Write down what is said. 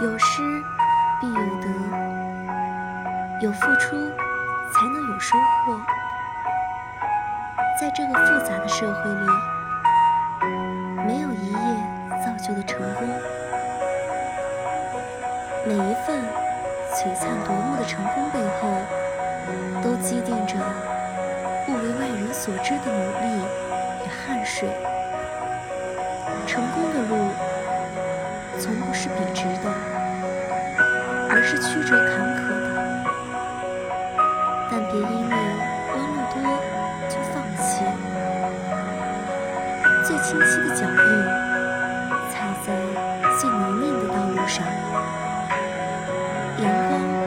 有失必有得，有付出才能有收获。在这个复杂的社会里，没有一夜造就的成功。每一份璀璨夺目的成功背后，都积淀着不为外人所知的努力与汗水。成功的路，从不是笔直的，而是曲折坎坷的。但别因为弯路多就放弃。最清晰的脚印踩在最泥泞的道路上阳光